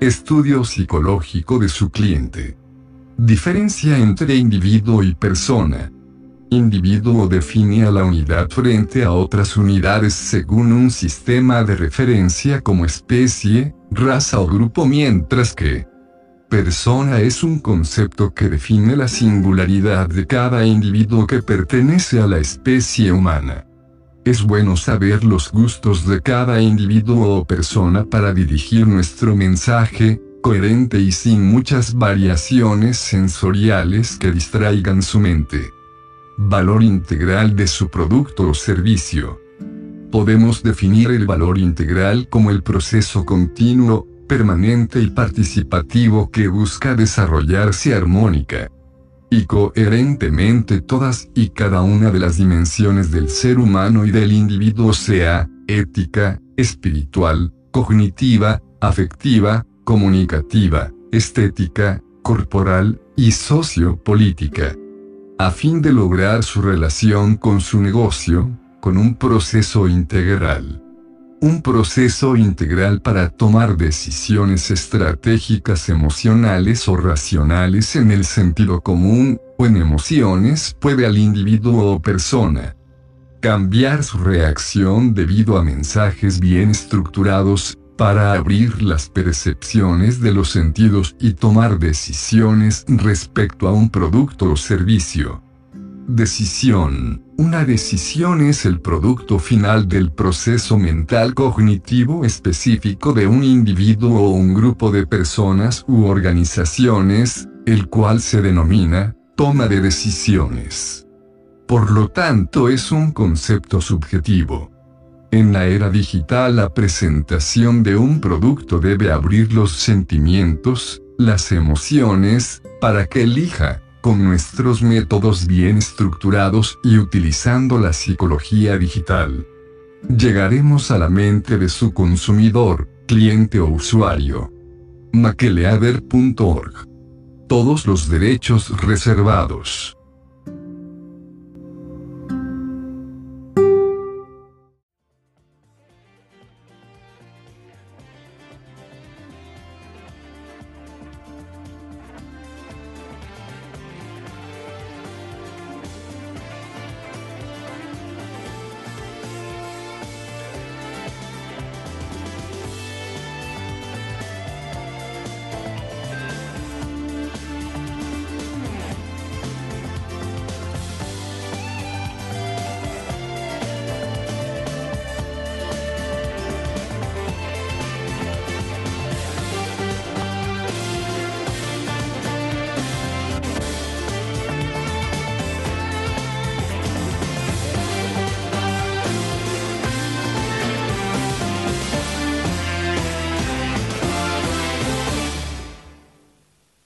Estudio psicológico de su cliente. Diferencia entre individuo y persona. Individuo define a la unidad frente a otras unidades según un sistema de referencia como especie, raza o grupo mientras que persona es un concepto que define la singularidad de cada individuo que pertenece a la especie humana. Es bueno saber los gustos de cada individuo o persona para dirigir nuestro mensaje, coherente y sin muchas variaciones sensoriales que distraigan su mente. Valor integral de su producto o servicio. Podemos definir el valor integral como el proceso continuo, permanente y participativo que busca desarrollarse armónica y coherentemente todas y cada una de las dimensiones del ser humano y del individuo sea, ética, espiritual, cognitiva, afectiva, comunicativa, estética, corporal, y sociopolítica a fin de lograr su relación con su negocio, con un proceso integral. Un proceso integral para tomar decisiones estratégicas emocionales o racionales en el sentido común, o en emociones puede al individuo o persona cambiar su reacción debido a mensajes bien estructurados, para abrir las percepciones de los sentidos y tomar decisiones respecto a un producto o servicio. Decisión. Una decisión es el producto final del proceso mental cognitivo específico de un individuo o un grupo de personas u organizaciones, el cual se denomina toma de decisiones. Por lo tanto es un concepto subjetivo. En la era digital la presentación de un producto debe abrir los sentimientos, las emociones, para que elija, con nuestros métodos bien estructurados y utilizando la psicología digital. Llegaremos a la mente de su consumidor, cliente o usuario. Makeleader.org. Todos los derechos reservados.